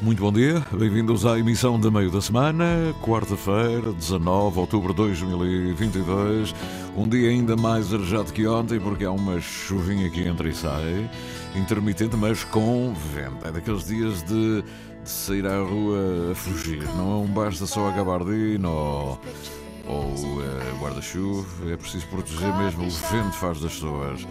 Muito bom dia, bem-vindos à emissão de meio da semana, quarta-feira, 19 de outubro de 2022. Um dia ainda mais arejado que ontem, porque há uma chuvinha que entra e sai, intermitente, mas com vento. É daqueles dias de, de sair à rua a fugir, não basta só a gabardina ou, ou eh, guarda-chuva, é preciso proteger mesmo o vento faz das pessoas.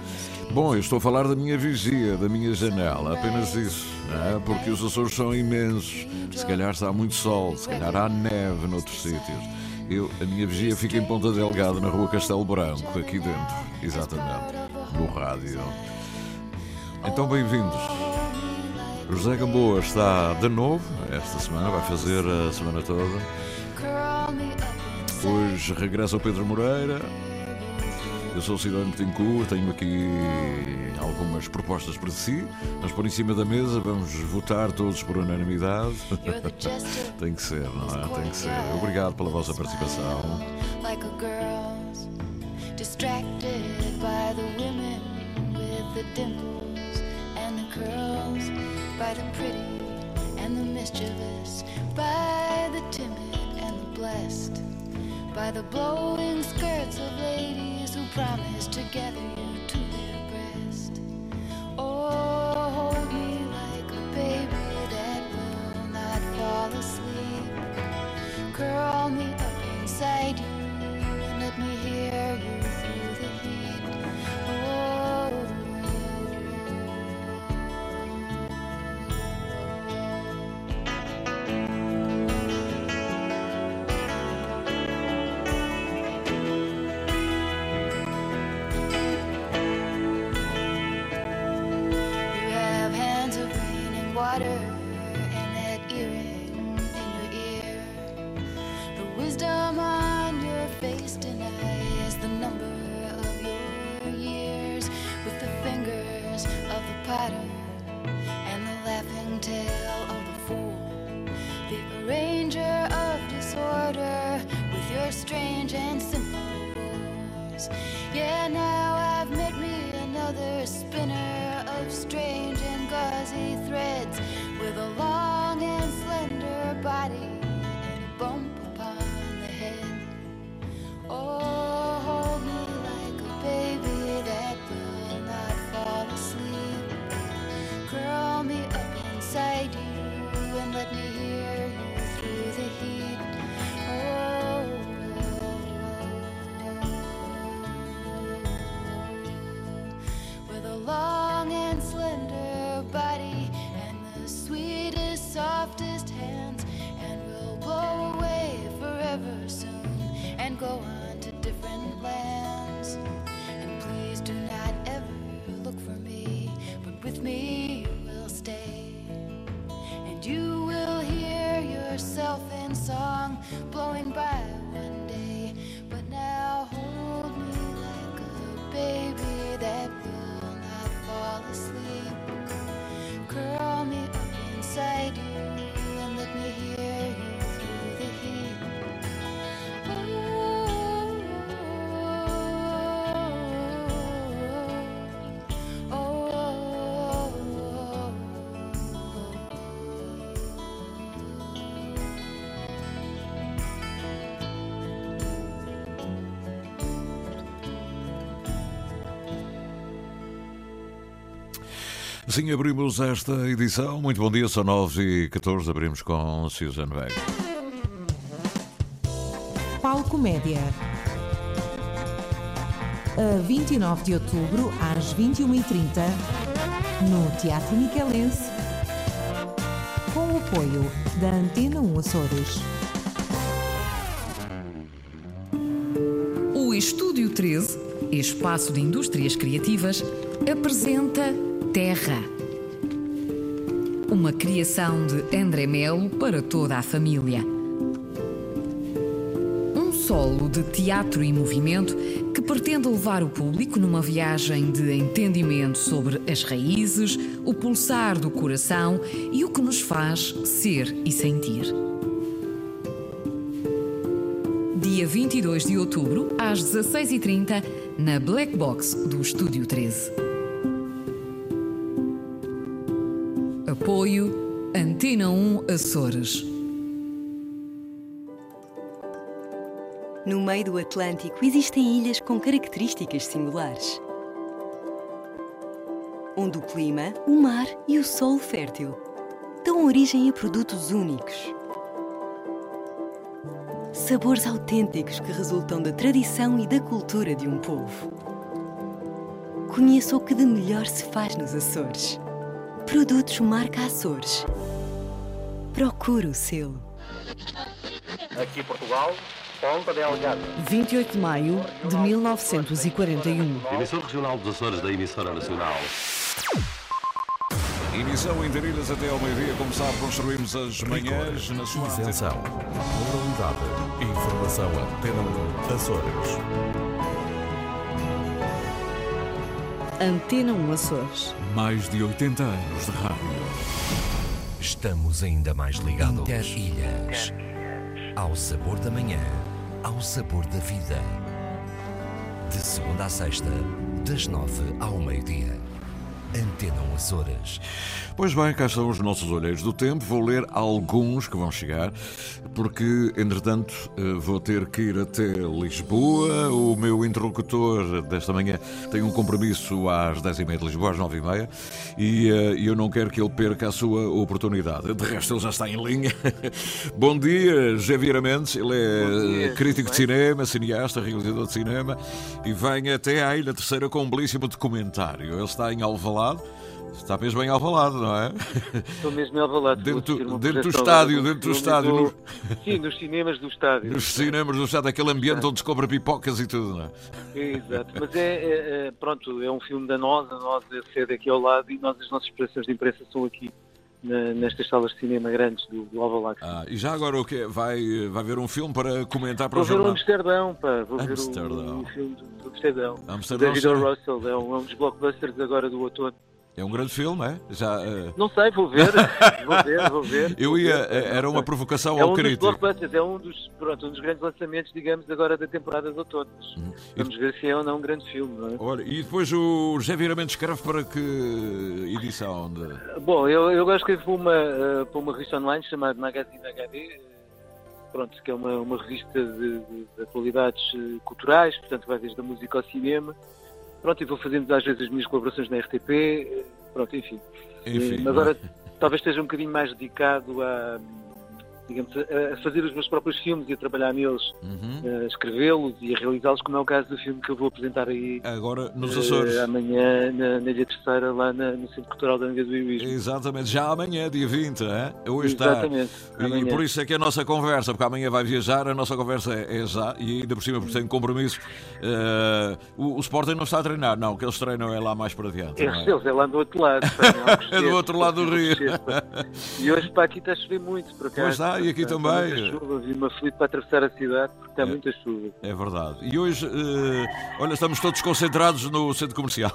Bom, eu estou a falar da minha vigia, da minha janela, apenas isso, não é? porque os Açores são imensos. Se calhar está muito sol, se calhar há neve noutros sítios. Eu, a minha vigia fica em Ponta Delgada, na rua Castelo Branco, aqui dentro, exatamente, no rádio. Então, bem-vindos. José Gamboa está de novo esta semana, vai fazer a semana toda. Hoje regressa o Pedro Moreira. Eu sou o Cidadão Betancourt, tenho aqui algumas propostas para si. Vamos pôr em cima da mesa, vamos votar todos por unanimidade. Tem que ser, não é? Tem que ser. Obrigado pela vossa participação. by the timid and the blessed by the blowing skirts of ladies who promise to gather you to their breast. Oh hold me like a baby that will not fall asleep. Curl me up inside you Assim abrimos esta edição. Muito bom dia, são 9 e 14 Abrimos com Susan Vega. Palco Média. A 29 de outubro, às 21h30, no Teatro Miquelense, com o apoio da Antena 1 Açores. O Estúdio 13, espaço de indústrias criativas, apresenta Terra. uma criação de André Melo para toda a família. Um solo de teatro e movimento que pretende levar o público numa viagem de entendimento sobre as raízes, o pulsar do coração e o que nos faz ser e sentir. Dia 22 de outubro, às 16h30, na Black Box do Estúdio 13. Apoio Antena 1 Açores. No meio do Atlântico existem ilhas com características singulares. Onde o clima, o mar e o solo fértil dão origem a produtos únicos. Sabores autênticos que resultam da tradição e da cultura de um povo. Conheça o que de melhor se faz nos Açores. Produtos marca Açores. Procure o selo. Aqui Portugal, Ponta Delgada. 28 de maio de 1941. Emissor regional dos Açores da emissora nacional. Emissão em Interilhas até ao meio-dia. Como sabe, construímos as manhãs na sua Isenção. Moralidade. Informação Antena 1 Açores. Antena 1 Açores. Mais de 80 anos de rádio. Estamos ainda mais ligados. Interilhas. Ao sabor da manhã, ao sabor da vida. De segunda a sexta, das nove ao meio-dia. Antena 1 Açores. Pois bem, cá estão os nossos olheiros do tempo. Vou ler alguns que vão chegar, porque, entretanto, eh, vou ter que ir até Lisboa. O meu interlocutor desta manhã tem um compromisso às 10h30 de Lisboa, às 9h30, e eh, eu não quero que ele perca a sua oportunidade. De resto, ele já está em linha. Bom dia, José Vieira Mendes. Ele é dia, crítico de cinema, cineasta, realizador de cinema, e vem até à Ilha Terceira com um belíssimo documentário. Ele está em Alvalade. Está mesmo em Alvalade, não é? Estou mesmo em Alvalade. Dentro- uma dentro do estádio, dentro do estádio, no- do- Sim, nos cinemas do estádio. Nos cinemas do estado, aquele ambiente onde se compra pipocas e tudo, não é? Exato. Mas é, é- é- pronto, é um filme da nós, a nós é sede aqui ao lado e nós, as nossas expressões de imprensa são aqui na- nestas salas de cinema grandes do, do Alvalade. Ah, e já agora o quê? Vai, vai ver um filme para comentar para Vou o ver o jornal? Amsterdão, pá. Vou ver Amsterdão. o, o filme do, do Amsterdão. Amsterdão, David. Russell, é um, é um dos blockbusters agora do outono. É um grande filme, é? Já, eh, Não sei, vou ver, vou ver, vou ver. eu ia, eh, era uma provocação É ao um dos crítico. blockbusters, é um dos, pronto, um dos grandes lançamentos, digamos, agora da temporada de outono. Uhum. Vamos ver se é ou não um grande filme, não é? Olha, e depois o José Viramente escreve para que edição? De... Bom, eu, eu gosto que para uma, eh, para uma revista online chamada Magazine HD, pronto, que é uma, uma revista de, de- de atualidades culturais, portanto vai desde a música ao cinema. Pronto, e vou fazendo às vezes as minhas colaborações na RTP, eh, pronto, enfim. Enfim, Eh, mas é? agora talvez esteja um bocadinho mais dedicado a, digamos, a, a fazer os meus próprios filmes e a trabalhar neles, Uhum. a escrevê-los e a realizá-los, como é o caso do filme que eu vou apresentar aí Agora nos Açores. amanhã na, na Ilha Terceira, lá na- no Centro Cultural da Anga do Heroísmo. Exatamente, já amanhã, dia 20, é? Hoje está. Exatamente, E por isso é que a nossa conversa, porque amanhã vai viajar, a nossa conversa é, é já, e ainda por cima, porque tem compromisso. eh, o, o Sporting não está a treinar, não, o que eles treinam é lá mais para adiante. não é? Eles, é lá do outro lado. não, É do outro lado do rio. E hoje para aqui está a chover muito, por acaso. Pois está, e aqui Está também. muita chuva, vi uma feliz para atravessar a cidade porque está É. muita chuva. É verdade. E hoje, eh, olha, estamos todos concentrados no centro comercial.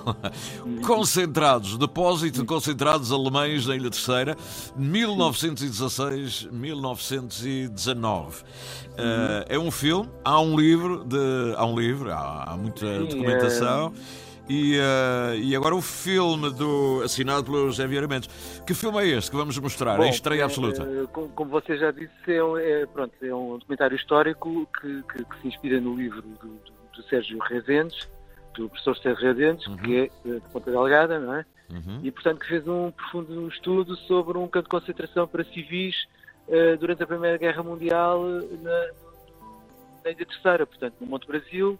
concentrados, depósito de concentrados alemães na Ilha Terceira, 1916, 1919. Eh, é um filme, há um livro, de, há um livro, há, há muita Sim, documentação. E, eh, e agora o filme do, assinado pelo José Vieira Mendes. Que filme é este que vamos mostrar? Bom, é estreia eh, absoluta. eh, como, como você já disse, é, um- é, pronto, é um documentário histórico que, que- que se inspira no livro do, do- do Sérgio Rezendes, do professor Sérgio Rezendes, que é de Ponta Delgada, não é? Uhum. e portanto que fez um profundo estudo sobre um campo de concentração para civis eh, durante a Primeira Guerra Mundial na, na Ilha Terceira, portanto no Monte Brasil,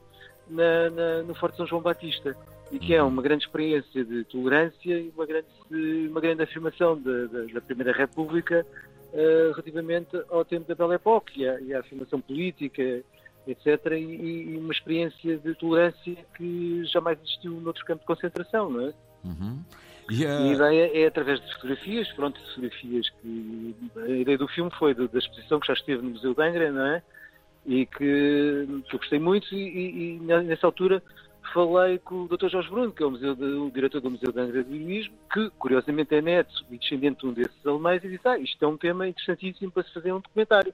na, na- no Forte São João Batista, e que é uma grande experiência de tolerância e uma grande, uma grande afirmação da, da- Primeira República eh, relativamente ao tempo da Belle Époque e à, e à afirmação política, etc. E, e uma experiência de tolerância que jamais existiu noutro campo de concentração, não é? Uhum. E a- a ideia é através de fotografias, pronto, fotografias que a ideia do filme foi da exposição que já esteve no Museu de Angra, não é? E que, que eu gostei muito e, e- e nessa altura falei com o Dr. Jorge Bruno, que é o, museu de- o diretor do Museu de Ionismo, que curiosamente é neto e descendente de um desses alemães, e disse, ah, isto é um tema interessantíssimo para se fazer um documentário.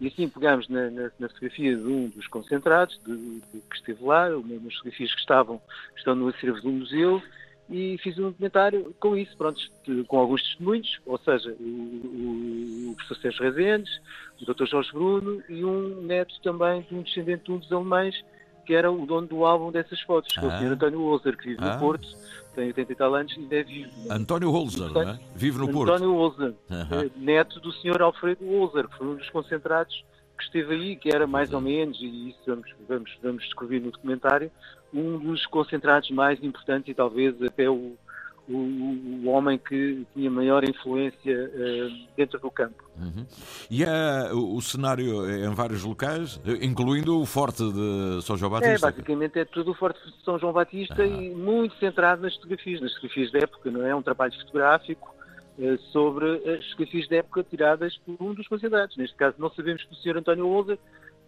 E assim pegámos na, na- na fotografia de um dos concentrados de, de- que esteve lá, umas fotografias que estavam, estão no acervo do museu, e fiz um documentário com isso, pronto, com alguns testemunhos, ou seja, o, o professor Sérgio Rezendes, o Dr. Jorge Bruno e um neto também de um descendente de um dos alemães, que era o dono do álbum dessas fotos, que é o Ah. Sr. António Ozer, que vive Ah. no Porto, tem 80 e tal anos e ainda é vivo. António Holzer, não é? Vive no Porto. António Aham. eh, neto do Sr. Alfredo Ozer, que foi um dos concentrados que esteve aí, que era mais ou menos, e isso vamos, vamos, vamos descobrir no documentário, um dos concentrados mais importantes e talvez até o, o, o homem que tinha maior influência eh, dentro do campo. Uhum. E é, o, cenário é em vários locais, incluindo o Forte de São João É, Batista. basicamente é tudo o Forte de São João Batista e muito centrado nas fotografias, nas fotografias da época, não é? Um trabalho fotográfico eh, sobre as fotografias da época tiradas por um dos concentrados. Neste caso, não sabemos que o Sr. António Older,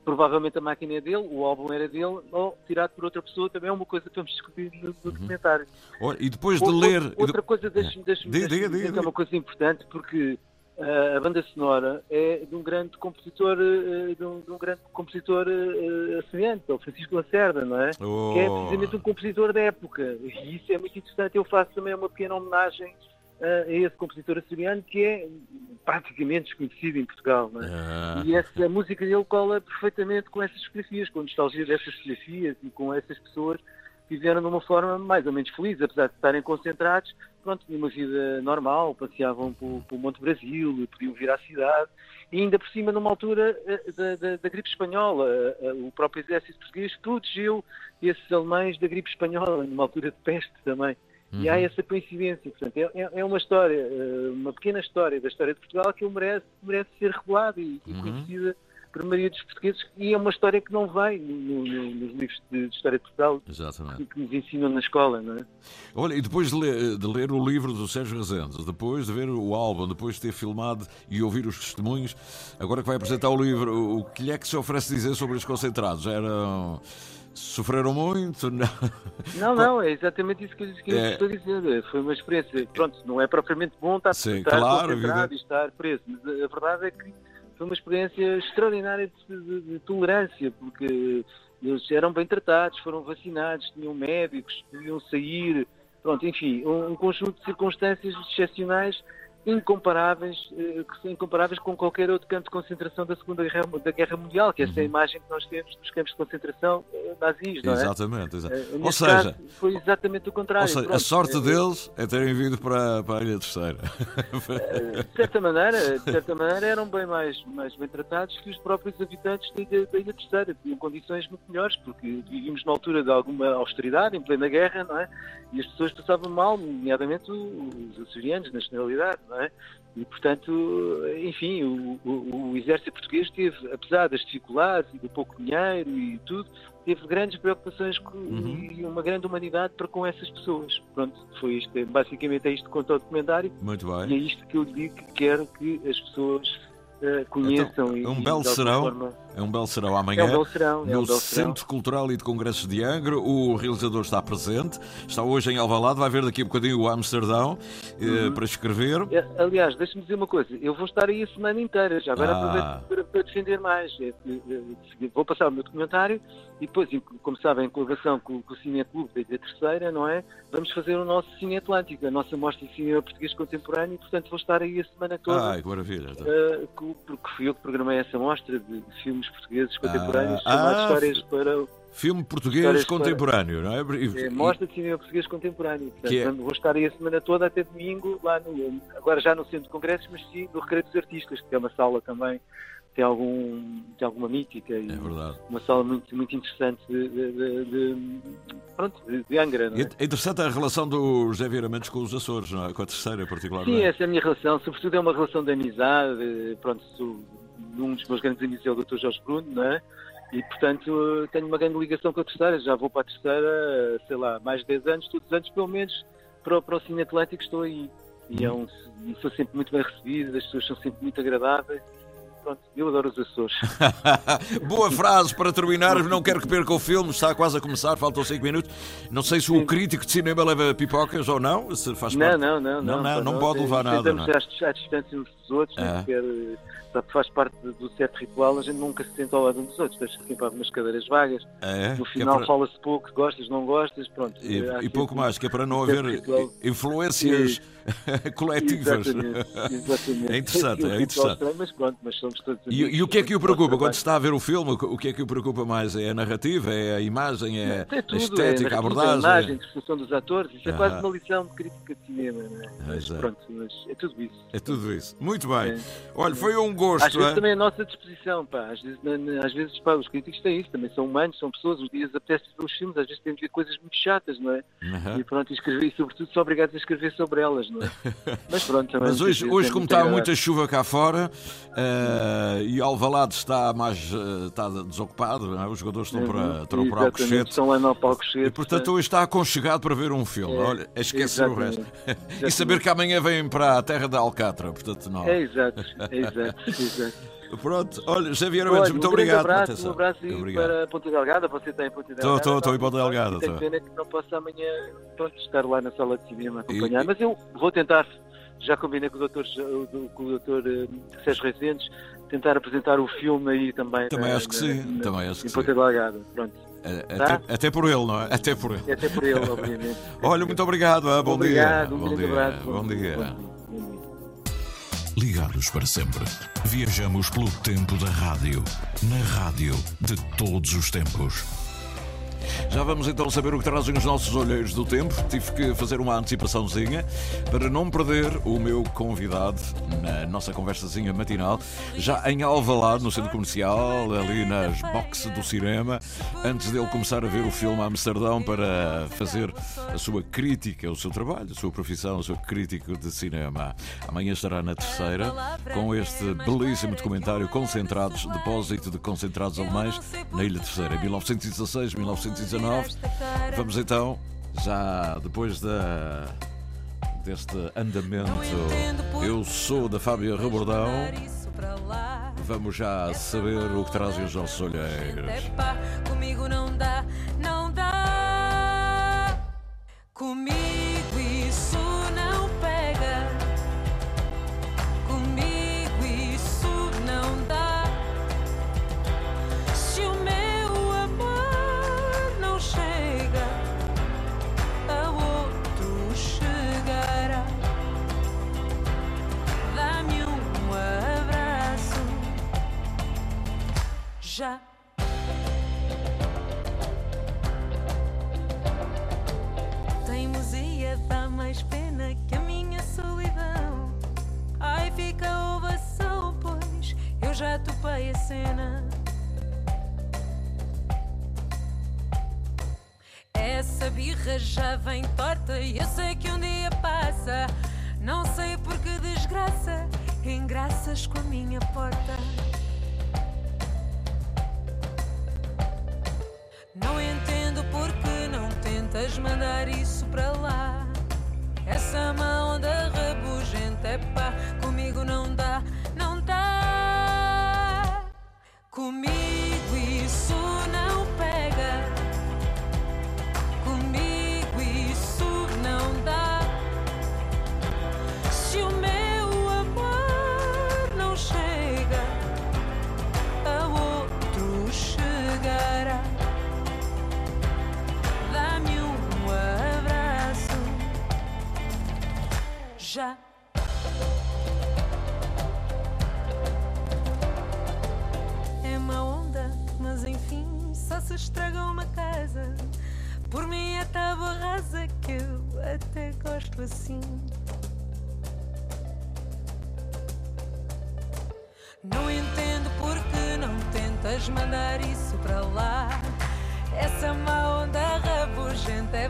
provavelmente a máquina é dele, o álbum era dele, ou tirado por outra pessoa, também é uma coisa que vamos discutir no, no documentário. Ora, e depois de Ou- ler. Outra, outra coisa, deixe-me deixe diga, dizer que é uma coisa importante, porque ah, a banda sonora é de um grande compositor, eh, de um, de um grande compositor é o Francisco Lacerda, não é? Oh. Que é precisamente um compositor da época. E isso é muito interessante. Eu faço também uma pequena homenagem a esse compositor açoriano que é praticamente desconhecido em Portugal, é? Ah. E essa a música dele cola perfeitamente com essas fotografias, com a nostalgia dessas fotografias e com essas pessoas que viveram de uma forma mais ou menos feliz, apesar de estarem concentrados, pronto, tinham uma vida normal, passeavam pelo, pelo Monte Brasil, podiam vir à cidade, e ainda por cima numa altura eh, da, da- da gripe espanhola. Eh, eh, O próprio exército português protegeu esses alemães da gripe espanhola, numa altura de peste também. E há Uhum. essa coincidência. Portanto, é, é- é uma história, eh, uma pequena história da história de Portugal que merece, merece ser revelada e, e Uhum. conhecida por maioria dos portugueses. E é uma história que não vem no- no- nos livros de, de história de Portugal Exatamente. que, nos ensinam na escola, não é? Olha, e depois de ler, de ler o livro do Sérgio Rezendes, depois de ver o álbum, depois de ter filmado e ouvir os testemunhos, agora que vai apresentar o livro, o que lhe é que se oferece dizer sobre os concentrados? Eram. Sofreram muito? Não. Não, não, é exatamente isso que eu, que É. estou a dizer. Foi uma experiência, pronto, não é propriamente bom estar, Sim, estar claro, concentrado e estar preso, mas a, a verdade é que foi uma experiência extraordinária de, de- de tolerância, porque eles eram bem tratados, foram vacinados, tinham médicos, podiam sair, pronto, enfim, um, um conjunto de circunstâncias excepcionais incomparáveis, eh, que são incomparáveis com qualquer outro campo de concentração da Segunda Guerra, da Guerra Mundial, que essa é a imagem que nós temos dos campos de concentração eh, nazis, não é? Exatamente, exa- Eh, Ou seja, foi exatamente o contrário. seja, a sorte deles é terem vindo para, para a Ilha Terceira. de certa maneira, de certa maneira eram bem mais, mais bem tratados que os próprios habitantes da Ilha, da Ilha Terceira. Tinham condições muito melhores, porque vivíamos na altura de alguma austeridade, em plena guerra, não é? E as pessoas passavam mal, nomeadamente os açorianos, nacionalidade, não é? E, portanto, enfim, o, o- o exército português teve, apesar das dificuldades e do pouco dinheiro e tudo, teve grandes preocupações com, e uma grande humanidade para com essas pessoas. Pronto, foi isto. é- Basicamente é isto que conta o documentário. Muito E é bem. isto que eu digo que quero que as pessoas eh, conheçam. e, É um belo serão. forma- É um belo serão amanhã. É um belo serão, é no um belo serão. Centro Cultural e de Congressos de Angra. O realizador está presente. Está hoje em Alvalade. Vai ver daqui a bocadinho o Amsterdão eh, Uhum. para escrever. É, Aliás, deixa-me dizer uma coisa, eu vou estar aí a semana inteira, já agora Ah. aproveito para, para defender mais. É, eh, Vou passar o meu documentário e depois, como sabem, em colaboração com, com o Cine Clube da Terceira, não é? Vamos fazer o nosso Cine Atlântico, a nossa mostra de cinema português contemporâneo, e portanto vou estar aí a semana toda. Ai, que maravilha. eh, co- porque fui eu que programei essa mostra de, de filmes portugueses contemporâneos, Ah, ah, Histórias para Filme português Histórias para- contemporâneo, não é? E- É, mostra de cinema português contemporâneo. Portanto, Que é- vou estar aí a semana toda até domingo, lá no, agora já no Centro de Congressos, mas sim no Recreio dos Artistas, que é uma sala também, tem, algum, tem alguma mítica e É verdade. uma sala muito, muito interessante de, de, de- pronto, de, de Angra. Não é? É interessante a relação do José Vieira Mendes com os Açores, não é? com a terceira, particularmente. Sim, essa é a minha relação. Sobretudo é uma relação de amizade. Pronto, sou, um dos meus grandes amigos é o Dr. Jorge Bruno, não é? E, portanto, tenho uma grande ligação com a terceira. Já vou para a terceira, sei lá, mais de 10 anos, todos os anos, pelo menos, para, o- para o Cine Atlântico estou aí. E é um, e sou sempre muito bem recebido, as pessoas são sempre muito agradáveis. Pronto, eu adoro os Açores. Boa frase para terminarmos. Não quero que perca o filme, está quase a começar, faltam 5 minutos. Não sei se o crítico de cinema leva pipocas ou não. Se faz Não, parte- não, não, Não, não, não pá, pode levar nada. Tentamos Não. é? à, à distância uns dos outros, Ah. sequer, eh, sabe, faz parte do certo ritual, a gente nunca se senta ao lado uns dos outros, deixa sempre algumas cadeiras vagas. É, no é final para- fala-se pouco, gostas, não gostas, pronto. E, e pouco mais, que é para não haver ritual. influências coletivas. Exatamente, exatamente. É interessante, é interessante. mas pronto, mas somos todos E, amigos, e o que é que o preocupa quando está a ver o filme? O que é que o preocupa mais? É a narrativa? É a imagem? É É a tudo, estética? é A a narrativa, abordagem? A imagem, a interpretação dos atores, isso é Ah. quase uma lição de crítica de cinema, não é? Mas é. pronto, mas é tudo isso. É tudo isso. Muito bem. É. Olha, foi um gosto. Às vezes é? também é a nossa disposição, pá. Às vezes, às vezes pá, os críticos têm isso, também são humanos, são pessoas, os dias apetece ver os filmes, às vezes temos de ver coisas muito chatas, não é? Aham. E pronto, e, escrever, e sobretudo são obrigados a escrever sobre elas, é? Mas pronto. Mas hoje, hoje é como está muita chuva cá fora eh, e Alvalade está mais eh, está desocupado, é? os jogadores estão para, Uhum, estão para o exatamente, Alcochete. Estão lá no Alcochete. E portanto hoje está aconchegado para ver um filme. É, Olha, a esquecer o exatamente, resto. E saber que amanhã vêm para a terra da Alcatra. Portanto, não. É exato, é exato, exato. Pronto, olha, Olha, Mendes, muito um obrigado abraço, atenção. Um abraço aí Obrigado. para Ponta Delgada, você está em Ponta Estou, Delgada. estou, estou em Ponta Delgada, E Tenho pena que não possa amanhã pronto, estar lá na sala de cinema acompanhar, E- mas eu vou tentar, já combinei com o doutor, com o doutor eh, Sérgio Rezendes, tentar apresentar o filme aí também. Também na- acho que sim, na- também acho que em sim. Ponta Delgada, pronto. Eh, Tá? Até, até por ele, não é? Até por ele. E até por ele, obviamente. Olha, muito obrigado. ah, Bom Obrigado, dia. um bom dia. abraço. Bom dia. Bom dia. Bom dia. Ligados para sempre. Viajamos pelo tempo da rádio. Na rádio de todos os tempos. Já vamos então saber o que trazem os nossos olheiros do tempo. Tive que fazer uma antecipaçãozinha para não perder o meu convidado na nossa conversazinha matinal, já em Alvalade, no centro comercial, ali nas boxes do cinema, antes dele começar a ver o filme Amsterdão para fazer a sua crítica, o seu trabalho, a sua profissão, o seu crítico de cinema. Amanhã estará na terceira com este belíssimo documentário Concentrados, Depósito de Concentrados Alemães na Ilha Terceira, 1916, 1919. Vamos então, já depois da, deste andamento, eu sou da Fábia Rebordão. Vamos já saber o que trazem os nossos olheiros. Epá, comigo não dá, não dá. Comigo isso pena que a minha solidão. Ai, fica ovação, pois eu já topei a cena. Essa birra já vem torta e eu sei que um dia passa. Não sei por que desgraça engraças com a minha porta. Não entendo porque não tentas mandar isso para lá. Essa má só se estraga uma casa. Por mim é tábua rasa que eu até gosto assim. Não entendo porque não tentas mandar isso para lá. Essa má onda rabugenta é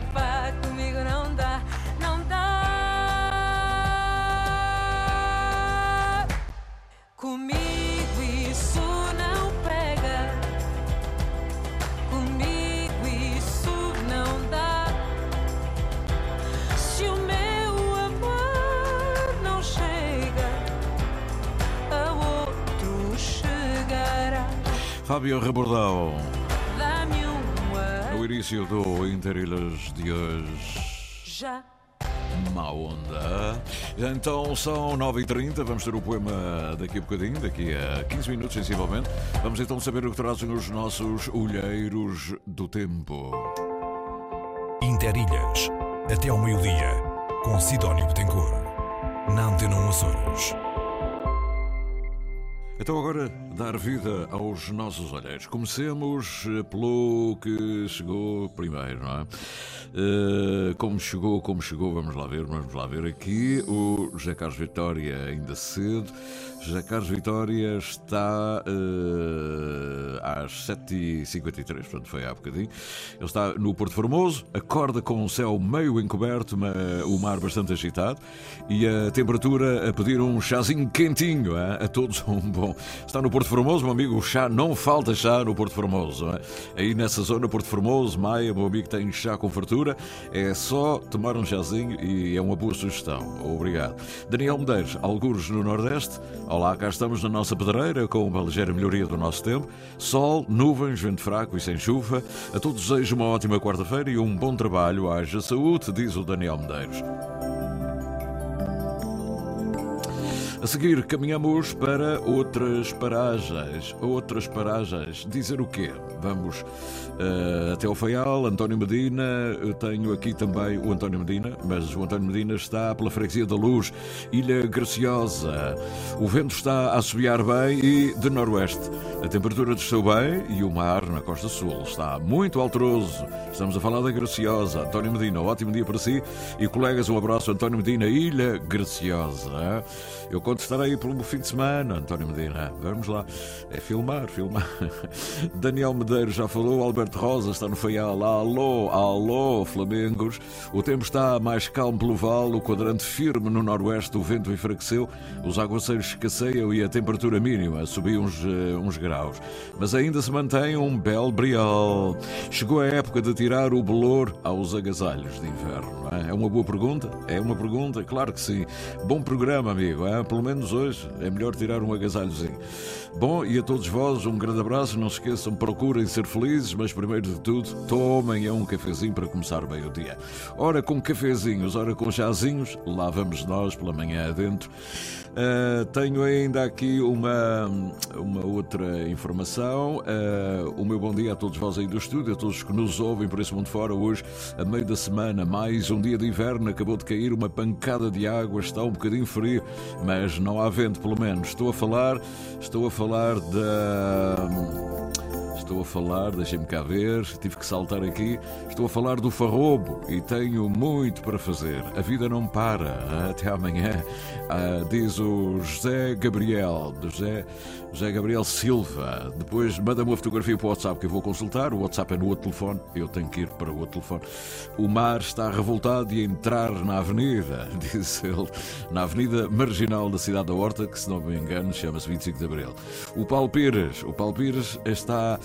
Fábio Rebordão. Dá-me um No início do Interilhas de hoje. já. Má onda. Então são 9h30, vamos ter o poema daqui a bocadinho, daqui a 15 minutos sensivelmente. Vamos então saber o que trazem os nossos olheiros do tempo. Interilhas, até ao meio-dia, com Sidónio Betancourt, na Antena 1 Açores. Então agora dar vida aos nossos olheiros. Comecemos eh, pelo que chegou primeiro, não é? Eh, como chegou, como chegou, vamos lá ver, vamos lá ver aqui. O José Carlos Vitória ainda cedo. José Carlos Vitória está eh, às 7h53, portanto foi há bocadinho. Ele está no Porto Formoso, acorda com o céu meio encoberto, ma- o mar bastante agitado e a temperatura a pedir um chazinho quentinho, é? a todos um bom. Está no Porto Formoso, meu amigo, o chá, não falta chá no Porto Formoso. é? Aí nessa zona, Porto Formoso, Maia, meu amigo, tem chá com fartura, é só tomar um chazinho e é uma boa sugestão. Obrigado. Daniel Medeiros, algures no Nordeste. Olá, cá estamos na nossa pedreira com uma ligeira melhoria do nosso tempo. Sol, nuvens, vento fraco e sem chuva. A todos desejo uma ótima quarta-feira e um bom trabalho. Haja saúde, diz o Daniel Medeiros. A seguir, caminhamos para outras paragens. Outras paragens. Dizer o quê? Vamos eh, até ao Faial, António Medina. Eu tenho aqui também o António Medina, mas o António Medina está pela Freguesia da Luz, Ilha Graciosa. O vento está a assobiar bem e de noroeste. A temperatura desceu bem e o mar na costa sul está muito alteroso. Estamos a falar da Graciosa. António Medina, ótimo dia para si. E colegas, um abraço, António Medina, Ilha Graciosa. Eu contestarei pelo fim de semana, António Medina. Vamos lá. É filmar, filmar. Daniel Medeiros já falou, Alberto Rosa está no Faial. Alô, alô, Flamengos. O tempo está mais calmo pelo vale, o quadrante firme no noroeste, o vento enfraqueceu, os aguaceiros escasseiam e a temperatura mínima subiu uns, eh, uns graus. Mas ainda se mantém um belo briol. Chegou a época de tirar o bolor aos agasalhos de inverno. É É uma boa pergunta? É uma pergunta? Claro que sim. Bom programa, amigo. é? Pelo menos hoje é melhor tirar um agasalhozinho. Bom, e a todos vós um grande abraço. Não se esqueçam, procurem ser felizes, mas primeiro de tudo, tomem um cafezinho para começar bem o dia. Ora com cafezinhos, ora com chazinhos, lá vamos nós pela manhã adentro. Uh, tenho ainda aqui uma, uma outra informação. Uh, o meu bom dia a todos vós aí do estúdio, a todos que nos ouvem por esse mundo fora hoje, a meio da semana, mais um dia de inverno, acabou de cair uma pancada de água, está um bocadinho frio, mas não há vento, pelo menos. Estou a falar, estou a falar da. Estou a falar, deixem-me cá ver, tive que saltar aqui. Estou a falar do farrobo e tenho muito para fazer. A vida não para. Até amanhã, ah, diz o José Gabriel, José, José Gabriel Silva. Depois manda-me uma fotografia para o WhatsApp que eu vou consultar. O WhatsApp é no outro telefone, eu tenho que ir para o outro telefone. O mar está revoltado e a entrar na avenida, diz ele, na avenida marginal da cidade da Horta, que se não me engano chama-se 25 de Abril. O Paulo Pires, o Paulo Pires está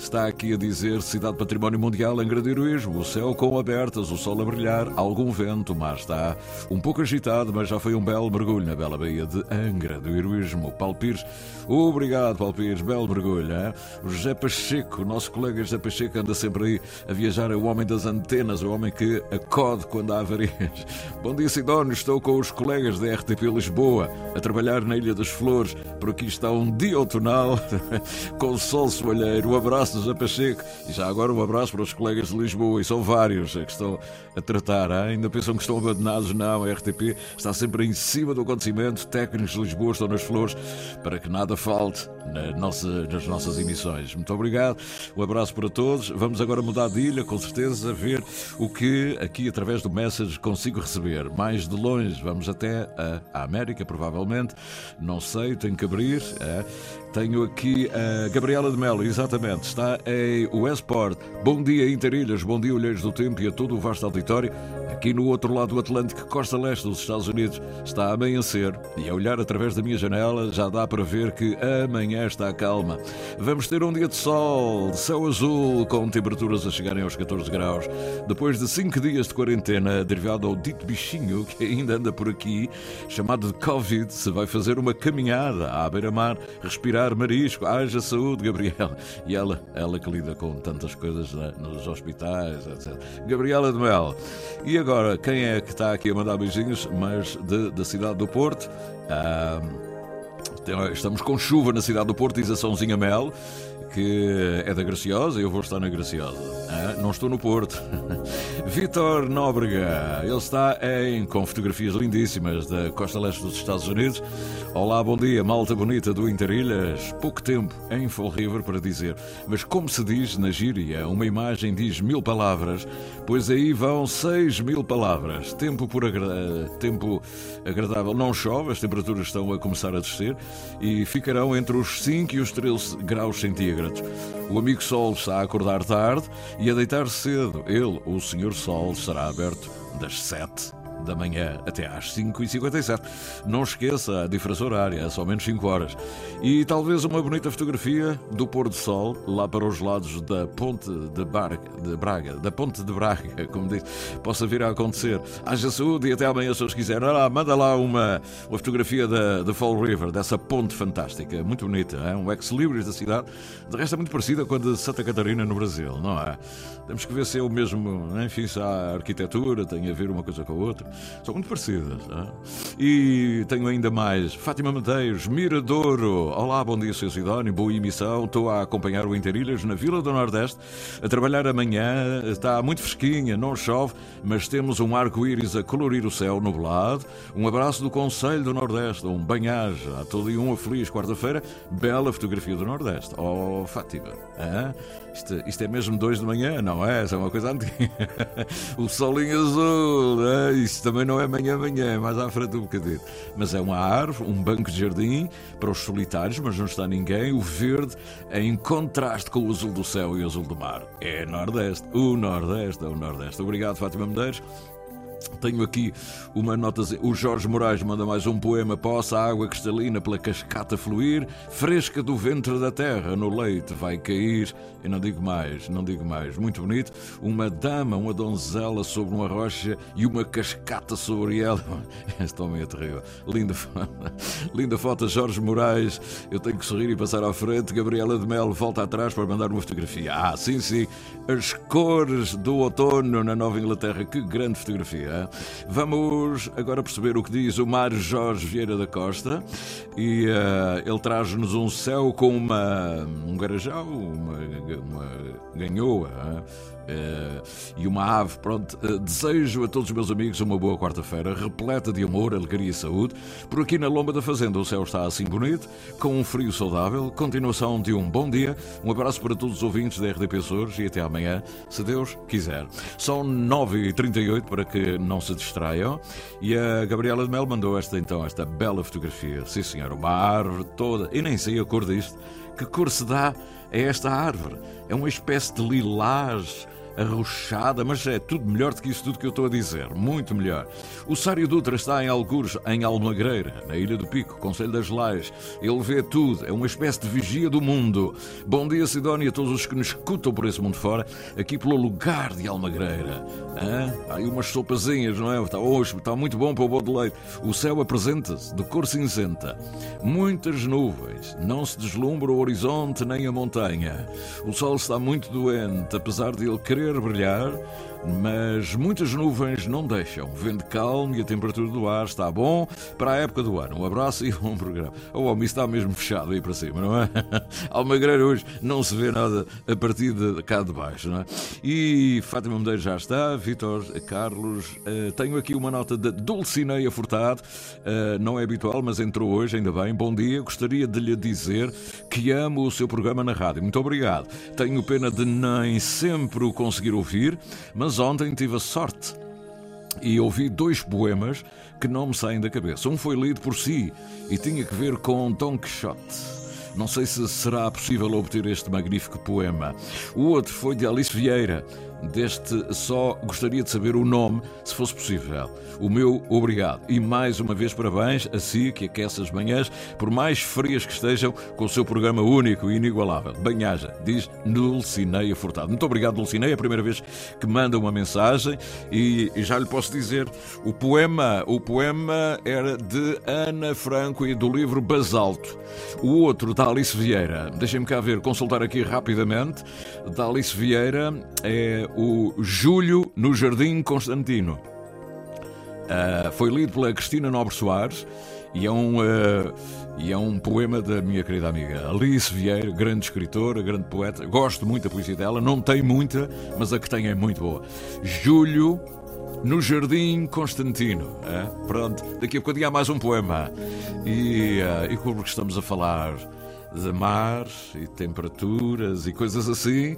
Está aqui a dizer Cidade Património Mundial em grande heroísmo, o céu com abertas, o sol a brilhar, algum vento, o mar está um pouco agitado, mas já foi um belo mergulho na bela baía de Angra, do heroísmo. Paulo Pires, obrigado, Paulo Pires, belo mergulho. Hein? O José Pacheco, o nosso colega José Pacheco, anda sempre aí a viajar, é o homem das antenas, o homem que acode quando há avarias. Bom dia, Sidónio, estou com os colegas da RTP Lisboa a trabalhar na Ilha das Flores. Por aqui está um dia outonal com o sol soalheiro. Um abraço, José Pacheco. E já agora um abraço para os colegas de Lisboa, e são vários que estão a tratar. hein? Ainda pensam que estão abandonados? Não, a RTP está sempre em cima do acontecimento. Técnicos de Lisboa estão nas flores para que nada falte called na nossa, nas nossas emissões. Muito obrigado, um abraço para todos. Vamos agora mudar de ilha, com certeza, ver o que aqui através do Message consigo receber. Mais de longe, vamos até a, América, provavelmente. Não sei, tenho que abrir. é. Tenho aqui a Gabriela de Melo, exatamente. Está em Westport. Bom dia, Interilhas. Bom dia, Olheiros do Tempo e a todo o vasto auditório. Aqui no outro lado do Atlântico, costa leste dos Estados Unidos, está a amanhecer e a olhar através da minha janela já dá para ver que amanhã está calma. Vamos ter um dia de sol, de céu azul, com temperaturas a chegarem aos 14 graus. Depois de 5 dias de quarentena, derivado ao dito bichinho que ainda anda por aqui, chamado de Covid, se vai fazer uma caminhada à beira-mar, respirar marisco, haja saúde, Gabriela. E ela, ela que lida com tantas coisas nos hospitais, etc. Gabriela de Mel. E agora, quem é que está aqui a mandar beijinhos, mas de, da cidade do Porto? Ah, estamos com chuva na cidade do Porto, diz a Sãozinha Mel que é da Graciosa, eu vou estar na Graciosa. Ah, não estou no Porto. Vitor Nóbrega, ele está em, com fotografias lindíssimas da costa leste dos Estados Unidos. Olá, bom dia, malta bonita do Interilhas. Pouco tempo em Fall River para dizer, mas como se diz na gíria, uma imagem diz mil palavras, pois aí vão seis mil palavras. Tempo, por agra... tempo agradável, não chove, as temperaturas estão a começar a descer e ficarão entre os 5 e os 13 graus centígrados. O amigo Sol está a acordar tarde e a deitar cedo. Ele, o Senhor Sol, estará aberto das 7 da manhã até às 5h57. Não esqueça a diferença horária, é somente 5 horas. E talvez uma bonita fotografia do pôr do sol lá para os lados da Ponte de, de Braga, da Ponte de Braga, como diz, possa vir a acontecer. Haja saúde e até amanhã, se os quiserem. Lá, manda lá uma, uma fotografia da, da Fall River, dessa ponte fantástica, muito bonita, é? um ex-libris da cidade. De resto, é muito parecida com a de Santa Catarina, no Brasil, não é? Temos que ver se é o mesmo, enfim, se a arquitetura tem a ver uma coisa com a outra. São muito parecidas. É? E tenho ainda mais. Fátima Medeiros, Miradouro. Olá, bom dia, Sr. Sidónio. Boa emissão. Estou a acompanhar o Interilhas na Vila do Nordeste, a trabalhar amanhã. Está muito fresquinha, não chove, mas temos um arco-íris a colorir o céu nublado. Um abraço do Conselho do Nordeste, um banhaja. A todo e uma feliz quarta-feira. Bela fotografia do Nordeste. Oh, Fátima. É? Isto, isto, é mesmo dois de manhã, não é? Essa é uma coisa antiga. o solinho azul, é? isto também não é manhã-manhã, é mais à frente um bocadinho. Mas é uma árvore, um banco de jardim para os solitários, mas não está ninguém. O verde em contraste com o azul do céu e o azul do mar. É Nordeste, o Nordeste, é o Nordeste. Obrigado, Fátima Medeiros. Tenho aqui uma nota. O Jorge Moraes manda mais um poema. Possa a água cristalina pela cascata fluir, fresca do ventre da terra, no leite vai cair. Eu não digo mais, não digo mais. Muito bonito. Uma dama, uma donzela sobre uma rocha e uma cascata sobre ela. Este homem é terrível. Linda, linda foto, Jorge Moraes. Eu tenho que sorrir e passar à frente. Gabriela de Melo volta atrás para mandar uma fotografia. Ah, sim, sim. As cores do outono na Nova Inglaterra. Que grande fotografia. Vamos agora perceber o que diz o Mário Jorge Vieira da Costa e uh, ele traz-nos um céu com uma, um garajal, uma, uma ganhoa. Uh, e uma ave. Pronto, uh, desejo a todos os meus amigos uma boa quarta-feira, repleta de amor, alegria e saúde. Por aqui na Lomba da Fazenda o céu está assim bonito, com um frio saudável. Continuação de um bom dia. Um abraço para todos os ouvintes da RDP Açores e até amanhã, se Deus quiser. São 9h38 para que não se distraiam. E a Gabriela de Mel mandou esta então, esta bela fotografia. Sim, senhor, uma árvore toda. E nem sei a cor disto. Que cor se dá a esta árvore? É uma espécie de lilás arrochada, mas é tudo melhor do que isso tudo que eu estou a dizer. Muito melhor. O Sário Dutra está em Algures, em Almagreira, na Ilha do Pico, Conselho das Lais. Ele vê tudo, é uma espécie de vigia do mundo. Bom dia, Sidónia, a todos os que nos escutam por esse mundo fora, aqui pelo lugar de Almagreira. Há aí umas sopazinhas, não é? Está hoje, está muito bom para o bom de leite. O céu apresenta-se de cor cinzenta. Muitas nuvens, não se deslumbra o horizonte nem a montanha. O sol está muito doente, apesar de ele querer querer brilhar, mas muitas nuvens não deixam. Vento calmo e a temperatura do ar está bom para a época do ano. Um abraço e um programa. O homem está mesmo fechado aí para cima, não é? Almagreira hoje não se vê nada a partir de cá de baixo, não é? E Fátima Medeiros já está, Vitor Carlos. Uh, tenho aqui uma nota de Dulcineia Furtado. Uh, não é habitual, mas entrou hoje, ainda bem. Bom dia. Gostaria de lhe dizer que amo o seu programa na rádio. Muito obrigado. Tenho pena de nem sempre o conseguir ouvir, mas ontem tive a sorte e ouvi dois poemas que não me saem da cabeça. Um foi lido por si e tinha que ver com Don Quixote. Não sei se será possível obter este magnífico poema. O outro foi de Alice Vieira. Deste só gostaria de saber o nome, se fosse possível. O meu obrigado. E mais uma vez parabéns a si que aquece as manhãs, por mais frias que estejam, com o seu programa único e inigualável. Bem-haja, diz Dulcineia Furtado. Muito obrigado, Dulcineia. É a primeira vez que manda uma mensagem e já lhe posso dizer, o poema, o poema era de Ana Franco e do livro Basalto. O outro, da Alice Vieira. Deixem-me cá ver, consultar aqui rapidamente. Da Alice Vieira é o Júlio no Jardim Constantino. Uh, foi lido pela Cristina Nobre Soares e é um, uh, e é um poema da minha querida amiga Alice Vieira, grande escritora, grande poeta. Gosto muito da poesia dela, não tem muita, mas a que tem é muito boa. Júlio no Jardim Constantino. Uh, pronto, daqui a bocadinho há mais um poema. E, uh, e como estamos a falar de mar e temperaturas e coisas assim,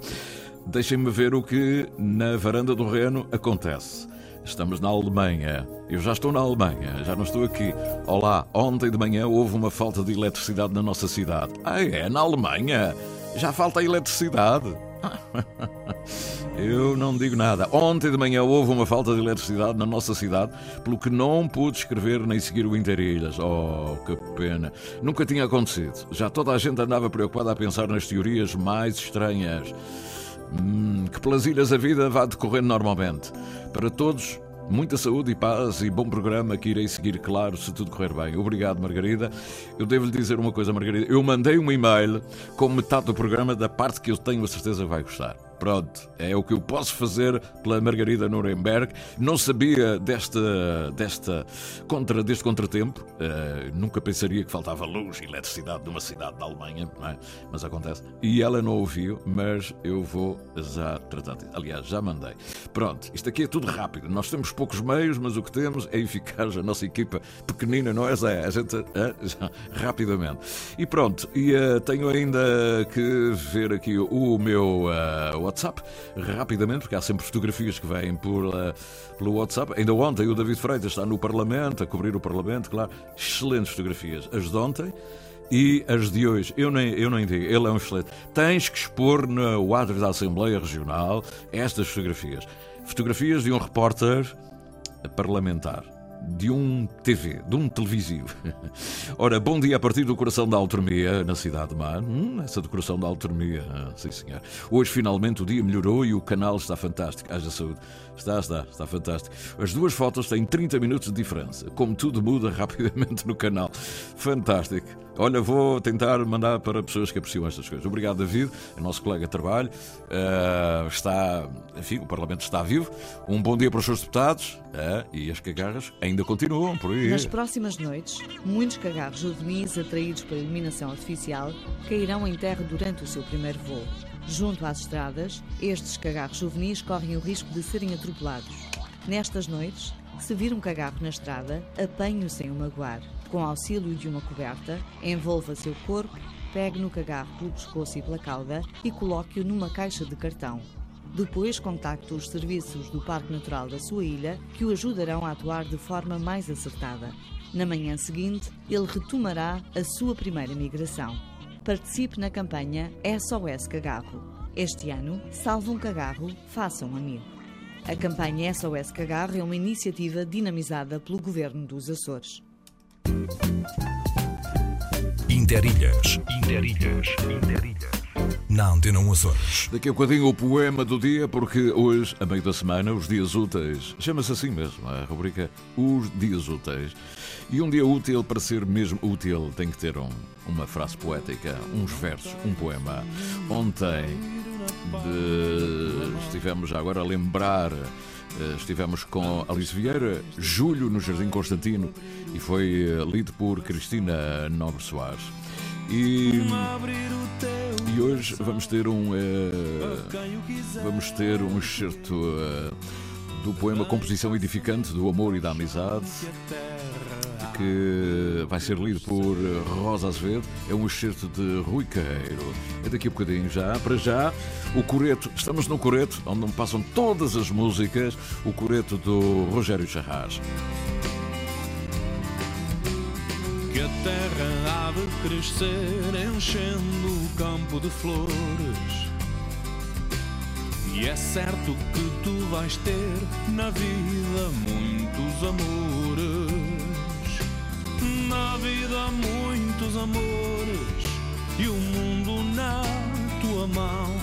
deixem-me ver o que na varanda do Reno acontece. Estamos na Alemanha. Eu já estou na Alemanha, já não estou aqui. Olá, ontem de manhã houve uma falta de eletricidade na nossa cidade. Ah, é? Na Alemanha? Já falta eletricidade? Eu não digo nada. Ontem de manhã houve uma falta de eletricidade na nossa cidade, pelo que não pude escrever nem seguir o Interilhas. Oh, que pena. Nunca tinha acontecido. Já toda a gente andava preocupada a pensar nas teorias mais estranhas. Hum, que pelas ilhas a vida vá decorrendo normalmente. Para todos, Muita saúde e paz e bom programa que irei seguir, claro, se tudo correr bem. Obrigado, Margarida. Eu devo lhe dizer uma coisa, Margarida. Eu mandei um e-mail com metade do programa da parte que eu tenho a certeza vai gostar. Pronto, é o que eu posso fazer pela Margarida Nuremberg. Não sabia desta, desta contra, deste contratempo. Uh, nunca pensaria que faltava luz e eletricidade numa cidade da Alemanha, é? mas acontece. E ela não ouviu, mas eu vou já tratar disso. Aliás, já mandei. Pronto, isto aqui é tudo rápido. Nós temos poucos meios, mas o que temos é eficaz. A nossa equipa pequenina, não é, Zé? A gente uh, já, rapidamente. E pronto, e uh, tenho ainda que ver aqui o meu WhatsApp, rapidamente, porque há sempre fotografias que vêm por, uh, pelo WhatsApp. Ainda ontem o David Freitas está no Parlamento, a cobrir o Parlamento, claro. Excelentes fotografias. As de ontem e as de hoje. Eu nem, eu nem digo, ele é um excelente. Tens que expor no adro da Assembleia Regional estas fotografias. Fotografias de um repórter parlamentar de um TV, de um televisivo. Ora, bom dia a partir do coração da autonomia na cidade de Mar. Hum, essa decoração da autonomia, ah, sim senhor. Hoje finalmente o dia melhorou e o canal está fantástico. Haja saúde. Está, está, está fantástico. As duas fotos têm 30 minutos de diferença. Como tudo muda rapidamente no canal. Fantástico. Olha, vou tentar mandar para pessoas que apreciam estas coisas. Obrigado, David, nosso colega de trabalho. Uh, está, enfim, o Parlamento está vivo. Um bom dia para os seus deputados uh, e as cagarras ainda continuam por aí. Nas próximas noites, muitos cagarros juvenis atraídos pela iluminação artificial cairão em terra durante o seu primeiro voo. Junto às estradas, estes cagarros juvenis correm o risco de serem atropelados. Nestas noites, se vir um cagarro na estrada, apanhe-o sem o magoar. Com auxílio de uma coberta, envolva seu corpo, pegue no cagarro pelo pescoço e pela cauda e coloque-o numa caixa de cartão. Depois contacte os serviços do Parque Natural da sua ilha, que o ajudarão a atuar de forma mais acertada. Na manhã seguinte, ele retomará a sua primeira migração. Participe na campanha SOS Cagarro. Este ano, salve um cagarro, faça um amigo. A campanha SOS Cagarro é uma iniciativa dinamizada pelo Governo dos Açores. Interilhas. Interilhas. Interilhas. Na Antena 1 Açores. Daqui a bocadinho o poema do dia, porque hoje, a meio da semana, os dias úteis, chama-se assim mesmo, a rubrica Os Dias Úteis. E um dia útil, para ser mesmo útil, tem que ter um, uma frase poética, uns versos, um poema. Ontem de... estivemos agora a lembrar estivemos com Alice Vieira, Julho no Jardim Constantino e foi eh, lido por Cristina Nobre Soares. E, e hoje vamos ter um uh, vamos ter um excerto uh, do poema Composição Edificante do Amor e da Amizade que vai ser lido por Rosa Azevedo. É um excerto de Rui Carreiro. É daqui a bocadinho já. Para já, o Coreto. Estamos no Coreto, onde passam todas as músicas. O Coreto do Rogério Charras. Que a terra há de crescer enchendo o campo de flores. E é certo que tu vais ter na vida muitos amores. Vida muitos amores e o mundo na tua mão.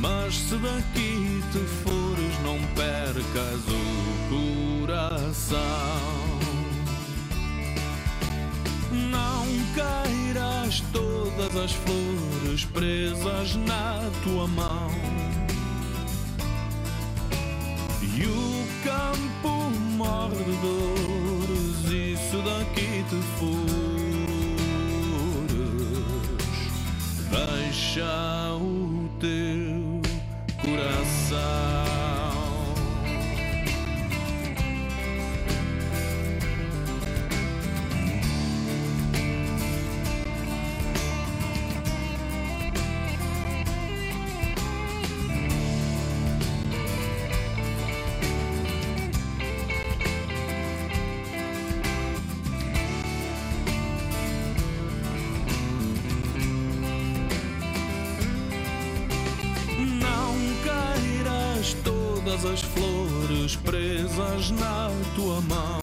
Mas se daqui te fores, não percas o coração. Não queiras todas as flores presas na tua mão. E o campo morre de te fores, deixa o teu na tua mão.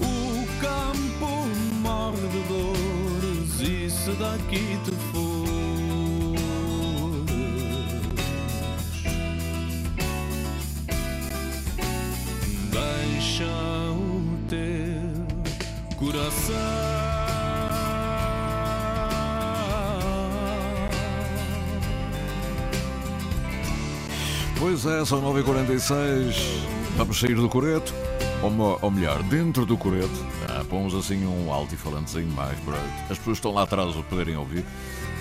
O campo morre de dores e se daqui te fores, deixa o teu coração. Pois é, são 9h46. Vamos sair do coreto. Ou, ou melhor, dentro do coreto. Ah, pomos assim um alto-falantezinho mais para as pessoas que estão lá atrás poderem ouvir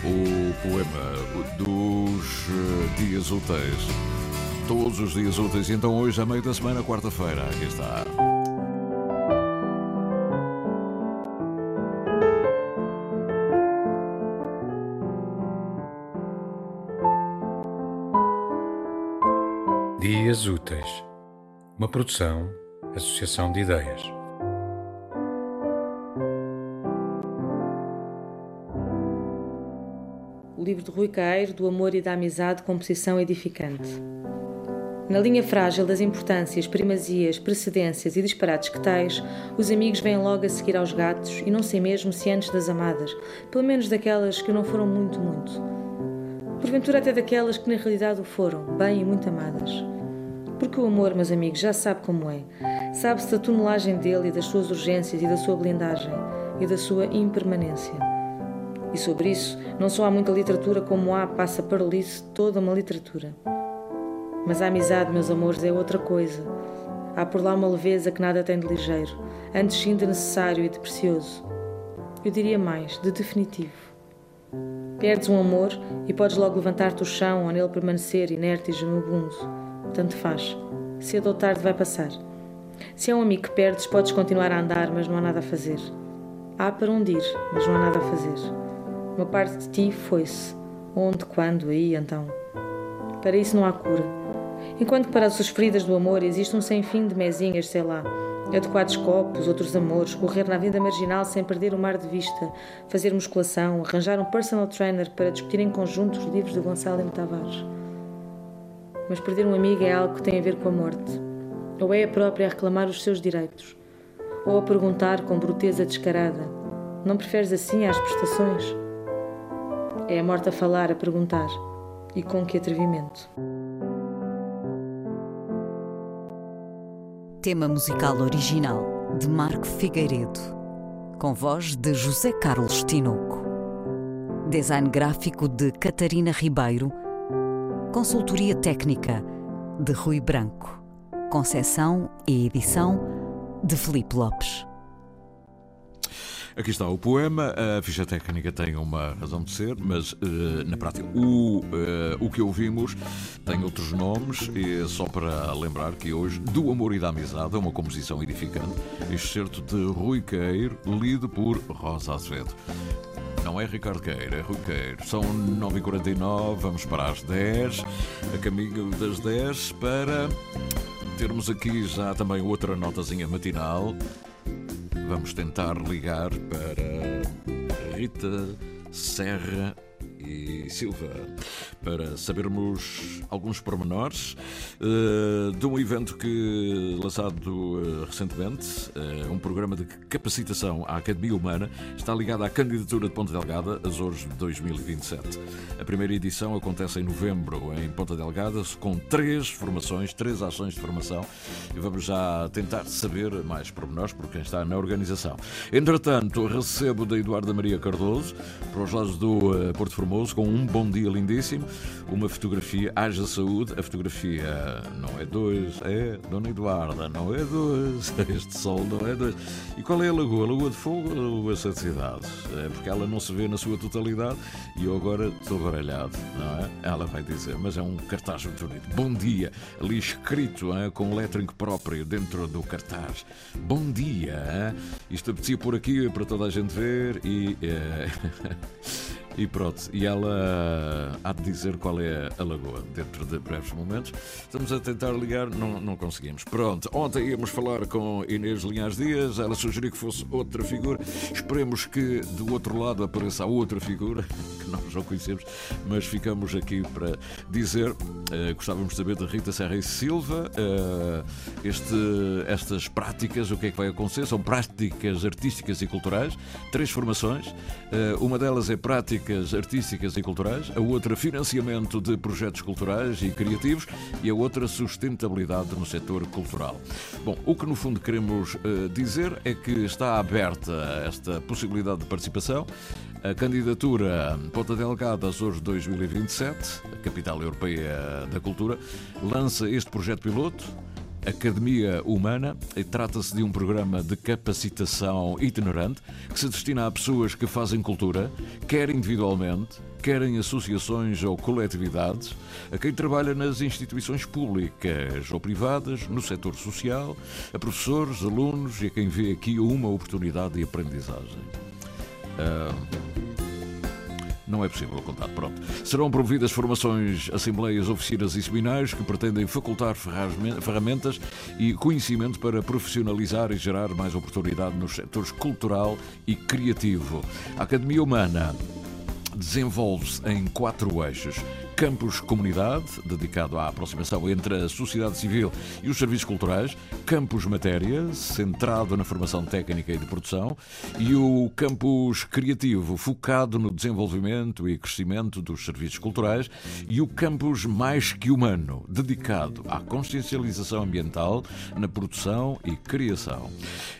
o poema dos eh, dias úteis. Todos os dias úteis. Então hoje, a meio da semana, quarta-feira, aqui está. Dias Úteis, uma produção, associação de ideias. O livro de Rui Caeiro, do amor e da amizade, composição edificante. Na linha frágil das importâncias, primazias, precedências e disparates que tais, os amigos vêm logo a seguir aos gatos e não sei mesmo se antes das amadas, pelo menos daquelas que não foram muito, muito. Porventura até daquelas que na realidade o foram, bem e muito amadas. Porque o amor, meus amigos, já sabe como é. Sabe-se da tonelagem dele e das suas urgências e da sua blindagem e da sua impermanência. E sobre isso, não só há muita literatura como há, passa para lice, toda uma literatura. Mas a amizade, meus amores, é outra coisa. Há por lá uma leveza que nada tem de ligeiro, antes sim de necessário e de precioso. Eu diria mais, de definitivo. Perdes um amor e podes logo levantar-te do chão ou nele permanecer inerte e genubundo. Tanto faz. Cedo ou tarde vai passar. Se é um amigo que perdes, podes continuar a andar, mas não há nada a fazer. Há para onde ir, mas não há nada a fazer. Uma parte de ti foi-se. Onde, quando, aí, então. Para isso não há cura. Enquanto que para as suas feridas do amor existe um sem fim de mesinhas, sei lá, adequados copos, outros amores, correr na vida marginal sem perder o mar de vista, fazer musculação, arranjar um personal trainer para discutir em conjunto os livros de Gonçalo M. Tavares. Mas perder um amigo é algo que tem a ver com a morte. Ou é a própria a reclamar os seus direitos, ou a perguntar com bruteza descarada: Não preferes assim às prestações? É a morte a falar, a perguntar. E com que atrevimento? Tema musical original de Marco Figueiredo, com voz de José Carlos Tinoco. Design gráfico de Catarina Ribeiro. Consultoria técnica de Rui Branco. Concessão e edição de Felipe Lopes. Aqui está o poema. A ficha técnica tem uma razão de ser, mas eh, na prática o, eh, o que ouvimos tem outros nomes. E é só para lembrar que hoje, Do Amor e da Amizade, é uma composição edificante. Excerto de Rui Queiro, lido por Rosa Azevedo. Não é Ricardo Queiro, é Rui Queiro. São 9h49, vamos para as 10, a caminho das 10, para termos aqui já também outra notazinha matinal. vamos tentar ligar para Rita Serra e Silva para sabermos alguns pormenores uh, de um evento que lançado uh, recentemente, uh, um programa de capacitação à Academia Humana, está ligado à candidatura de Ponta Delgada Azores 2027. A primeira edição acontece em novembro em Ponta Delgada com três formações, três ações de formação e vamos já tentar saber mais pormenores por quem está na organização. Entretanto, recebo da Eduarda Maria Cardoso para os lados do Porto Formoso Com um bom dia lindíssimo, uma fotografia, haja saúde, a fotografia não é dois, é Dona Eduarda, não é dois, este sol não é dois. E qual é a lagoa? A Lagoa de Fogo ou a Lagoa de? É porque ela não se vê na sua totalidade e eu agora estou baralhado, não é? Ela vai dizer, mas é um cartaz muito bonito. Bom dia, ali escrito é, com lettering próprio dentro do cartaz. Bom dia, é? isto apetecia por aqui para toda a gente ver e. É... E pronto, e ela há de dizer qual é a lagoa dentro de breves momentos. Estamos a tentar ligar, não, não conseguimos. Pronto, ontem íamos falar com Inês Linhares Dias, ela sugeriu que fosse outra figura. Esperemos que do outro lado apareça outra figura, nós já conhecemos, mas ficamos aqui para dizer, uh, gostávamos de saber da Rita Serra e Silva, uh, este, estas práticas, o que é que vai acontecer? São práticas artísticas e culturais, três formações, uh, uma delas é prática práticas artísticas e culturais, a outra financiamento de projetos culturais e criativos e a outra sustentabilidade no setor cultural. Bom, o que no fundo queremos dizer é que está aberta esta possibilidade de participação. A candidatura Ponta Delgada Açores 2027, a capital europeia da cultura, lança este projeto piloto Academia Humana trata-se de um programa de capacitação itinerante que se destina a pessoas que fazem cultura, quer individualmente, quer em associações ou coletividades, a quem trabalha nas instituições públicas ou privadas, no setor social, a professores, alunos e a quem vê aqui uma oportunidade de aprendizagem. Não é possível contar. Pronto. Serão promovidas formações, assembleias, oficinas e seminários que pretendem facultar ferramentas e conhecimento para profissionalizar e gerar mais oportunidade nos setores cultural e criativo. A Academia Humana desenvolve-se em quatro eixos. Campus Comunidade, dedicado à aproximação entre a sociedade civil e os serviços culturais, Campus Matéria, centrado na formação técnica e de produção, e o Campus Criativo, focado no desenvolvimento e crescimento dos serviços culturais, e o Campus Mais que Humano, dedicado à consciencialização ambiental na produção e criação.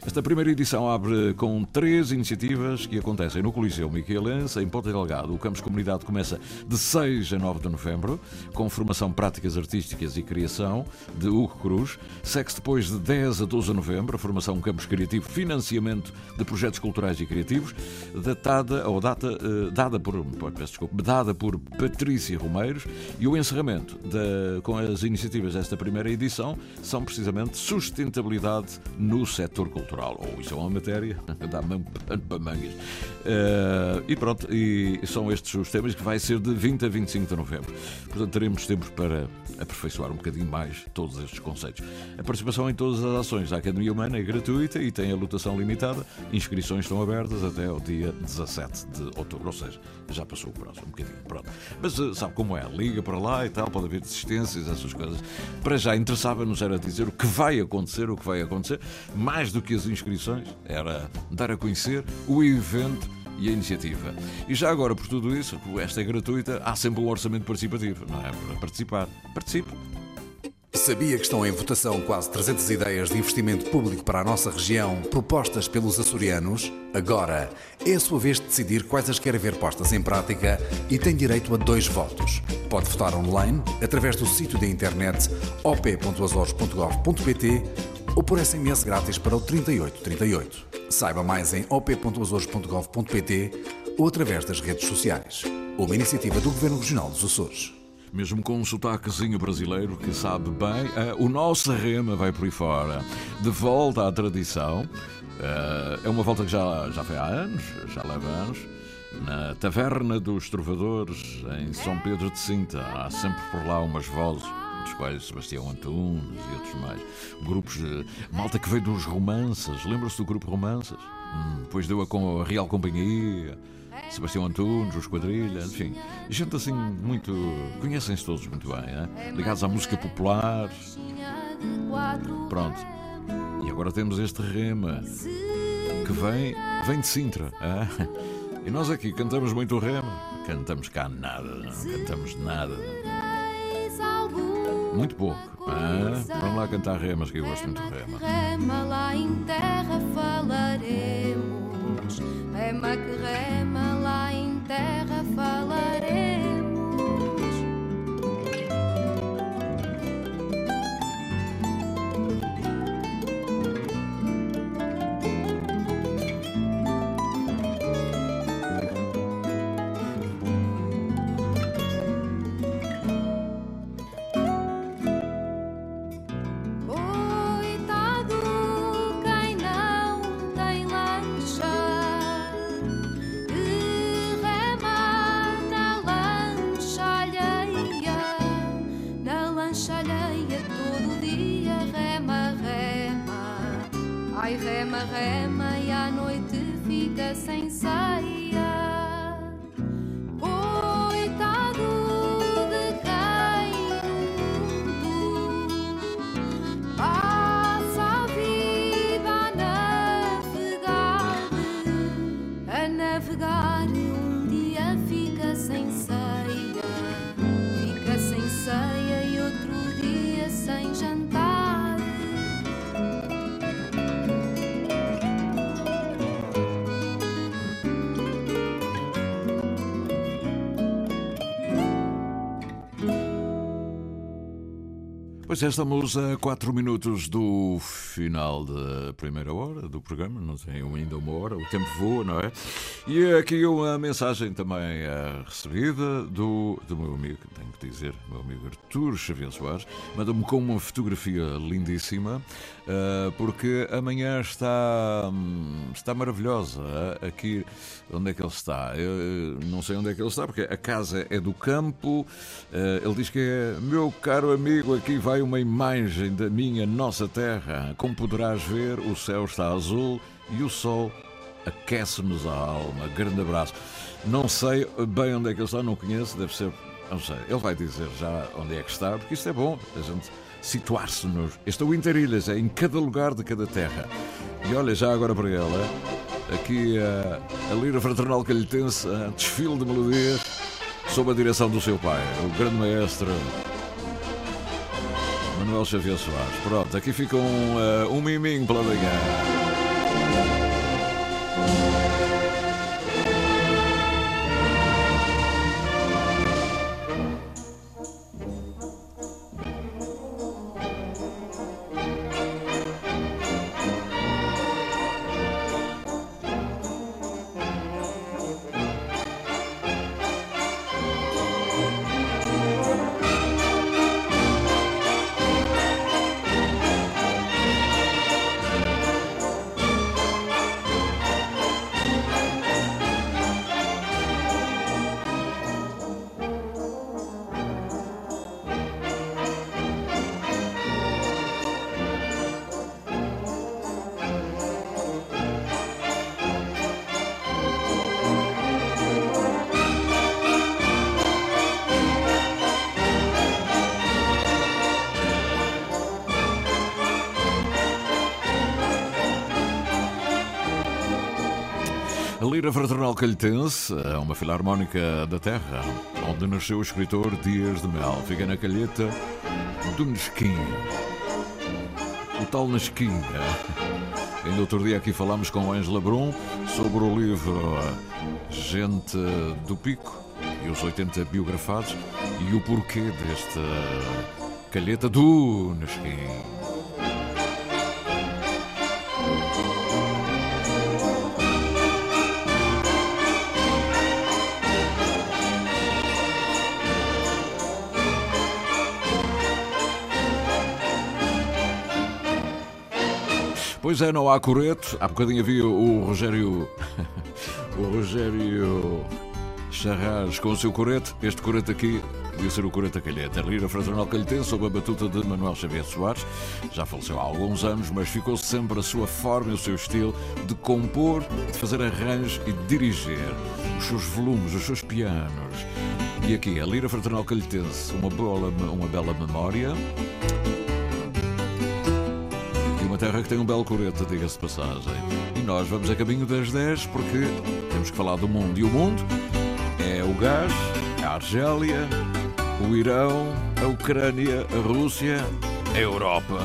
Esta primeira edição abre com três iniciativas que acontecem no Coliseu Miquelense, em Ponta Delgado. O Campus Comunidade começa de 6 a 9 de de novembro, com formação Práticas Artísticas e Criação, de Hugo Cruz. Segue-se depois de 10 a 12 de novembro, a formação Campus Criativo, Financiamento de Projetos Culturais e Criativos, datada, ou data, uh, dada, por, peço desculpa, dada por Patrícia Romeiros, e o encerramento da, com as iniciativas desta primeira edição são precisamente sustentabilidade no setor cultural. Ou oh, isso é uma matéria, dá pano para mangas. Uh, e pronto, e são estes os temas que vai ser de 20 a 25 de novembro sempre. Portanto, teremos tempos para aperfeiçoar um bocadinho mais todos estes conceitos. A participação em todas as ações da Academia Humana é gratuita e tem a lotação limitada. Inscrições estão abertas até ao dia 17 de outubro, ou seja, já passou o próximo um bocadinho. Pronto. Mas eh, sabe como é? Liga para lá e tal, pode haver desistências, essas coisas. Para já interessava-nos era dizer o que vai acontecer, o que vai acontecer, mais do que as inscrições, era dar a conhecer o evento e a iniciativa. E já agora, por tudo isso, esta é gratuita, há sempre um orçamento participativo, não é? Para participar. Participe! Sabia que estão em votação quase 300 ideias de investimento público para a nossa região, propostas pelos açorianos? Agora é a sua vez de decidir quais as quer ver postas em prática e tem direito a dois votos. Pode votar online, através do sítio da internet op.azores.gov.pt ou por SMS grátis para o 3838. Saiba mais em op.azores.gov.pt ou através das redes sociais. Uma iniciativa do Governo Regional dos Açores. Mesmo com um sotaquezinho brasileiro que sabe bem, uh, o nosso rema vai por aí fora. De volta à tradição. Uh, é uma volta que já, já foi há anos, já leva anos. Na Taverna dos Trovadores, em São Pedro de Cinta, há sempre por lá umas vozes dos quais Sebastião Antunes e outros mais. Grupos malta que veio dos romances. Lembra-se do grupo Romances? Hum, depois deu a, com a Real Companhia. Sebastião Antunes, os Quadrilha, enfim, gente assim muito. conhecem-se todos muito bem, né? ligados à música popular. Pronto. E agora temos este rema que vem, vem de Sintra. ah? E nós aqui cantamos muito o rema. Cantamos cá nada, não cantamos nada. Muito pouco. ah? Vamos lá cantar remas que eu gosto muito de rema. Rema lá em terra falaremos. Rema que rema lá em terra falaremos. É, estamos a 4 minutos do final da primeira hora do programa, não tem ainda uma hora, o tempo voa, não é? E aqui uma mensagem também eh, recebida do, do meu amigo, que dizer, meu amigo Artur Xavier Soares, manda-me com uma fotografia lindíssima, eh, porque amanhã está, hum, está maravilhosa. eh, Aqui, onde é que ele está? Eu eh, não sei onde é que ele está, porque a casa é do campo. Ele diz que é meu caro amigo, aqui vai uma imagem da minha nossa terra. Como poderás ver, o céu está azul e o sol aquece-nos a alma. Grande abraço. Não sei bem onde é que ele está, não conheço, deve ser. Não sei, ele vai dizer já onde é que está, porque isto é bom, a gente situar-se nos. Este é o Interilhas, é em cada lugar de cada terra. E olha, já agora para ela, aqui a, a Lira Fraternal Calhetense, a desfile de melodias, sob a direção do seu pai, o grande maestro Manuel Xavier Soares. Pronto, aqui fica um, eh, um miminho pela manhã. Calhetense é uma filarmónica da terra, onde nasceu o escritor Dias de Mel. Fica na calheta do Nesquim. O tal Nesquim. Ainda outro dia aqui falámos com Ângela Brum sobre o livro Gente do Pico e os 80 biografados e o porquê desta calheta do Nesquim. Pois é, não há coreto. Há bocadinho havia o Rogério. o Rogério Charras com o seu coreto. Este coreto aqui podia ser o Coreta Calheta. Lira fraternal calhetense sob a batuta de Manuel Xavier Soares. Já faleceu há alguns anos, mas ficou sempre a sua forma e o seu estilo de compor, de fazer arranjos e de dirigir os seus volumes, os seus pianos. E aqui, a lira fraternal calhetense, uma bela, uma bela memória. Terra que tem um belo coreta, diga-se de passagem. E nós vamos a caminho das 10 porque temos que falar do mundo. E o mundo é o gás, a Argélia, o Irão, a Ucrânia, a Rússia, a Europa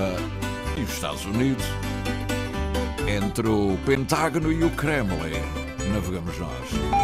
e os Estados Unidos. Entre o Pentágono e o Kremlin, navegamos nós.